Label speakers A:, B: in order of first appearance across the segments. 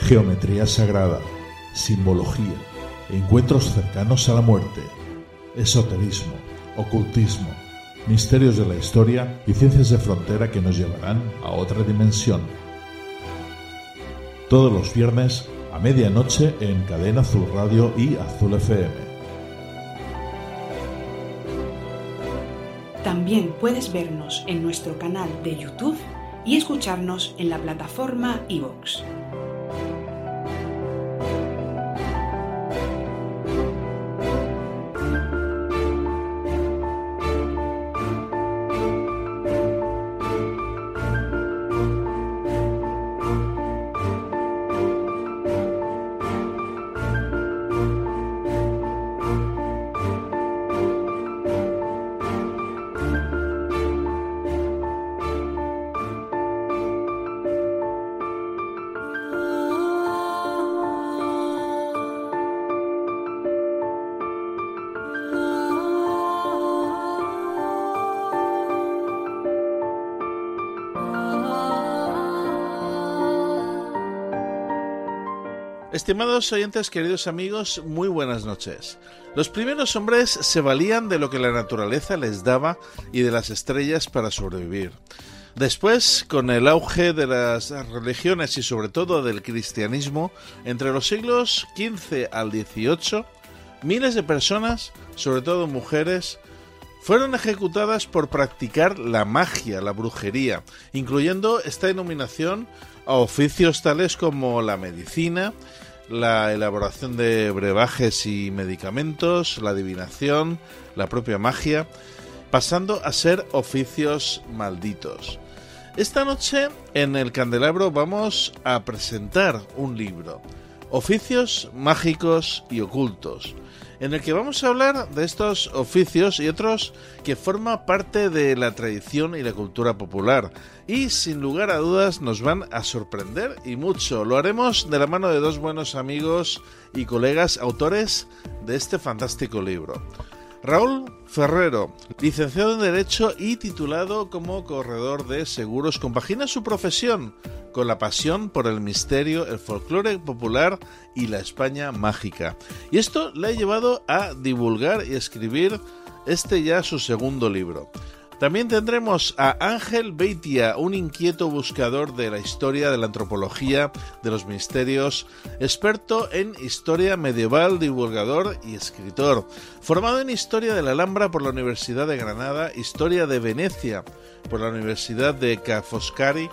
A: geometría sagrada, simbología, encuentros cercanos a la muerte, esoterismo, ocultismo, misterios de la historia y ciencias de frontera que nos llevarán a otra dimensión. Todos los viernes a medianoche en Cadena Azul Radio y Azul FM.
B: También puedes vernos en nuestro canal de YouTube y escucharnos en la plataforma iVoox.
A: Estimados oyentes, queridos amigos, muy buenas noches. Los primeros hombres se valían de lo que la naturaleza les daba y de las estrellas para sobrevivir. Después, con el auge de las religiones y sobre todo del cristianismo, entre los siglos XV al XVIII, miles de personas, sobre todo mujeres, fueron ejecutadas por practicar la magia, la brujería, incluyendo esta denominación a oficios tales como la medicina, la elaboración de brebajes y medicamentos, la adivinación, la propia magia, pasando a ser oficios malditos. Esta noche en el candelabro vamos a presentar un libro, Oficios Mágicos y Ocultos, en el que vamos a hablar de estos oficios y otros que forman parte de la tradición y la cultura popular. Y sin lugar a dudas nos van a sorprender y mucho. Lo haremos de la mano de dos buenos amigos y colegas autores de este fantástico libro. Raúl Ferrero, licenciado en Derecho y titulado como corredor de seguros, compagina su profesión con la pasión por el misterio, el folclore popular y la España mágica. Y esto le ha llevado a divulgar y escribir este ya su segundo libro. También tendremos a Ángel Beitia, un inquieto buscador de la historia de la antropología, de los misterios, experto en historia medieval, divulgador y escritor. Formado en historia de la Alhambra por la Universidad de Granada, historia de Venecia por la Universidad de Ca' Foscari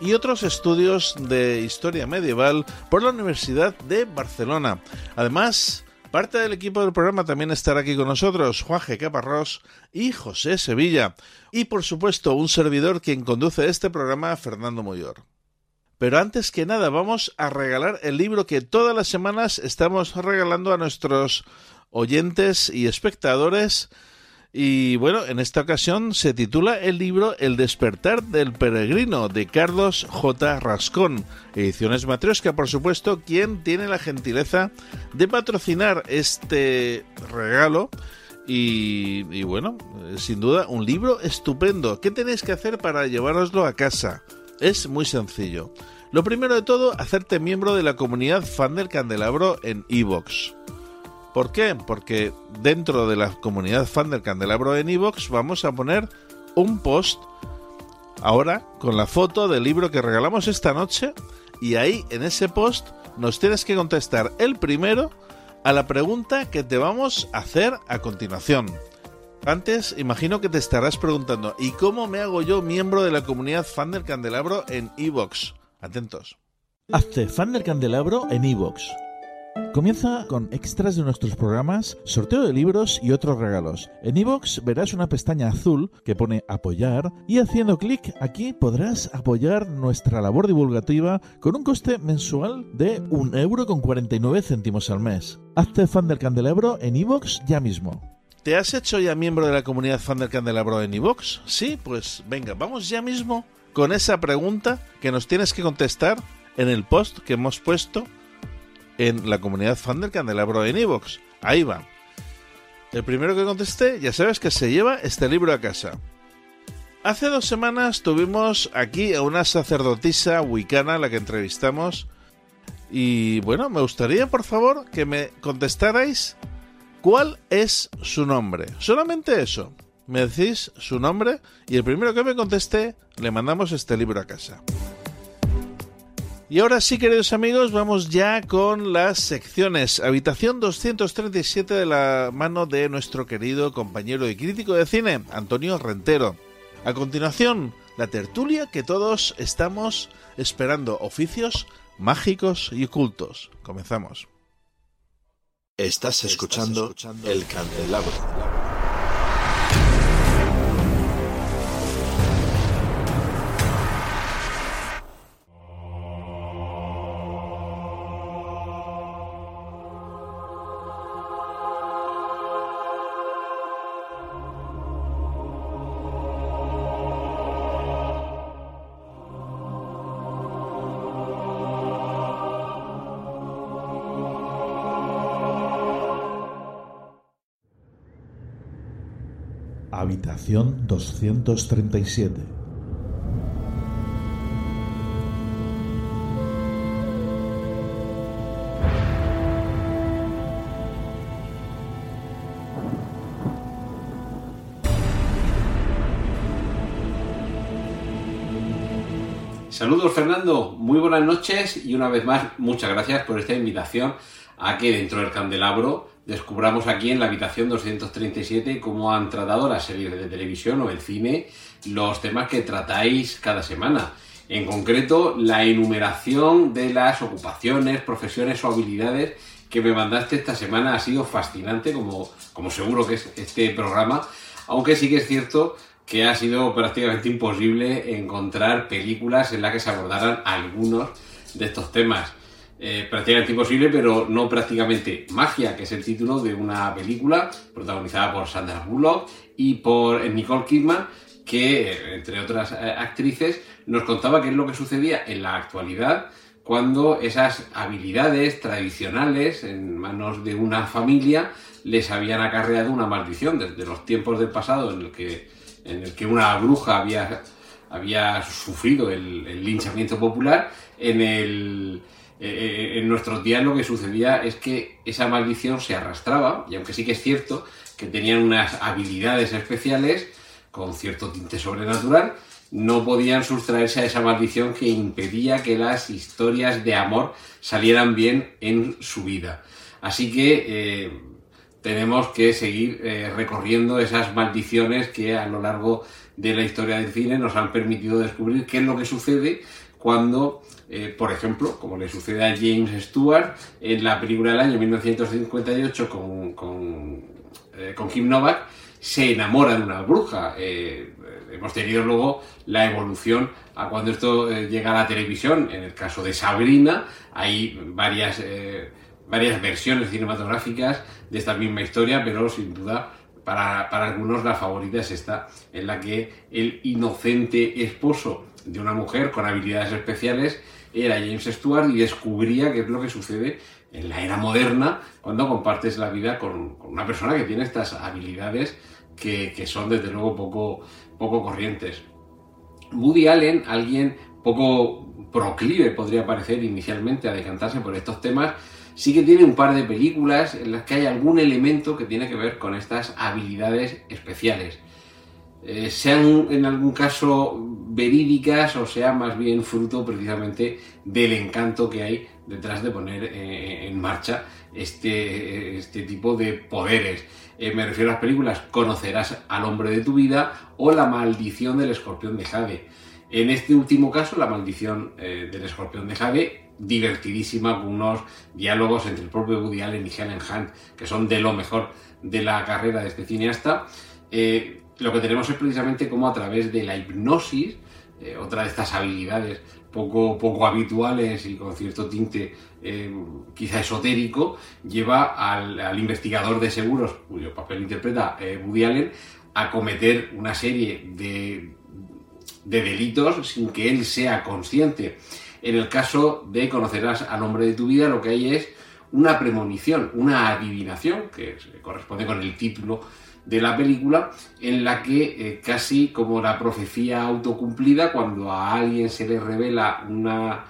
A: y otros estudios de historia medieval por la Universidad de Barcelona. Además, Parte del equipo del programa también estará aquí con nosotros Juan G. Caparrós y José Sevilla. Y por supuesto un servidor quien conduce este programa, Fernando Moyor. Pero antes que nada vamos a regalar el libro que todas las semanas estamos regalando a nuestros oyentes y espectadores y bueno, en esta ocasión se titula el libro El despertar del peregrino de Carlos J. Rascón, ediciones Matrioska, por supuesto, quien tiene la gentileza de patrocinar este regalo. Y, y, bueno, sin duda, un libro estupendo. ¿Qué tenéis que hacer para llevároslo a casa? Es muy sencillo. Lo primero de todo, hacerte miembro de la comunidad fan del candelabro en Evox. ¿Por qué? Porque dentro de la comunidad fan del candelabro en iVoox vamos a poner un post ahora con la foto del libro que regalamos esta noche y ahí en ese post nos tienes que contestar el primero a la pregunta que te vamos a hacer a continuación. Antes, imagino que te estarás preguntando, ¿y cómo me hago yo miembro de la comunidad fan del candelabro en iVoox? Atentos.
C: Hazte fan del candelabro en iVoox
A: Comienza con extras de nuestros programas, sorteo de libros y otros regalos. En iVoox verás una pestaña azul que pone apoyar y haciendo clic aquí podrás apoyar nuestra labor divulgativa con un coste mensual de 1,49€ al mes. Hazte fan del candelabro en iVoox ya mismo. ¿Te has hecho ya miembro de la comunidad fan del candelabro en iVoox? Sí, pues venga, vamos ya mismo con esa pregunta que nos tienes que contestar en el post que hemos puesto en la comunidad fan del candelabro en Evox. Ahí va. El primero que contesté, ya sabes que se lleva este libro a casa. Hace dos semanas tuvimos aquí a una sacerdotisa wicana, la que entrevistamos. Y bueno, me gustaría, por favor, que me contestarais cuál es su nombre. Solamente eso. Me decís su nombre y el primero que me conteste, le mandamos este libro a casa. Y ahora sí, queridos amigos, vamos ya con las secciones. Habitación 237 de la mano de nuestro querido compañero y crítico de cine, Antonio Rentero. A continuación, la tertulia que todos estamos esperando, oficios mágicos y ocultos. Comenzamos.
D: Estás escuchando, El Candelabro.
A: Habitación 237.
C: Saludos Fernando, muy buenas noches y una vez más muchas gracias por esta invitación a que dentro del candelabro descubramos aquí en la habitación 237 cómo han tratado las series de televisión o el cine los temas que tratáis cada semana. En concreto, la enumeración de las ocupaciones, profesiones o habilidades que me mandaste esta semana ha sido fascinante, como, como seguro que es este programa, aunque sí que es cierto que ha sido prácticamente imposible encontrar películas en las que se abordaran algunos de estos temas. Eh, prácticamente imposible, pero no prácticamente. Magia, que es el título de una película protagonizada por Sandra Bullock y por Nicole Kidman, que, entre otras eh, actrices, nos contaba qué es lo que sucedía en la actualidad cuando esas habilidades tradicionales en manos de una familia les habían acarreado una maldición. Desde los tiempos del pasado en el que, en el que una bruja había, había sufrido el linchamiento popular, en el eh, eh, en nuestros días lo que sucedía es que esa maldición se arrastraba, y aunque sí que es cierto que tenían unas habilidades especiales con cierto tinte sobrenatural, no podían sustraerse a esa maldición que impedía que las historias de amor salieran bien en su vida. Así que eh, tenemos que seguir recorriendo esas maldiciones que a lo largo de la historia del cine nos han permitido descubrir qué es lo que sucede cuando eh, por ejemplo, como le sucede a James Stewart en la película del año 1958 con, eh, con Kim Novak, se enamora de una bruja. Eh, hemos tenido luego la evolución a cuando esto llega a la televisión. En el caso de Sabrina, hay varias, varias versiones cinematográficas de esta misma historia, pero sin duda para, para, algunos la favorita es esta, en la que el inocente esposo de una mujer con habilidades especiales era James Stewart y descubría qué es lo que sucede en la era moderna cuando compartes la vida con, una persona que tiene estas habilidades que, son desde luego poco, poco corrientes. Woody Allen, alguien poco proclive podría parecer inicialmente a decantarse por estos temas, sí que tiene un par de películas en las que hay algún elemento que tiene que ver con estas habilidades especiales. Eh, sean en algún caso verídicas o sea más bien fruto precisamente del encanto que hay detrás de poner eh, en marcha este, este, tipo de poderes. Eh, me refiero a las películas Conocerás al hombre de tu vida o La maldición del escorpión de Jade. En este último caso, La maldición del escorpión de Jade, divertidísima con unos diálogos entre el propio Woody Allen y Helen Hunt que son de lo mejor de la carrera de este cineasta. Lo que tenemos es precisamente cómo a través de la hipnosis, eh, otra de estas habilidades poco, poco habituales y con cierto tinte eh, quizá esotérico, lleva al, investigador de seguros, cuyo papel interpreta Woody Allen, a cometer una serie de, de delitos sin que él sea consciente. En el caso de Conocerás al hombre de tu vida, lo que hay es una premonición, una adivinación, que corresponde con el título de la película, en la que eh, casi como la profecía autocumplida, cuando a alguien se le revela una,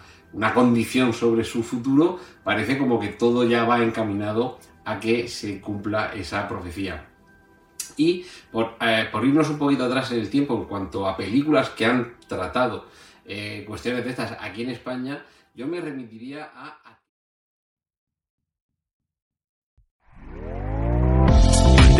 C: condición sobre su futuro, parece como que todo ya va encaminado a que se cumpla esa profecía. Y por, eh, por irnos un poquito atrás en el tiempo en cuanto a películas que han tratado eh, cuestiones de estas aquí en España, yo me remitiría a...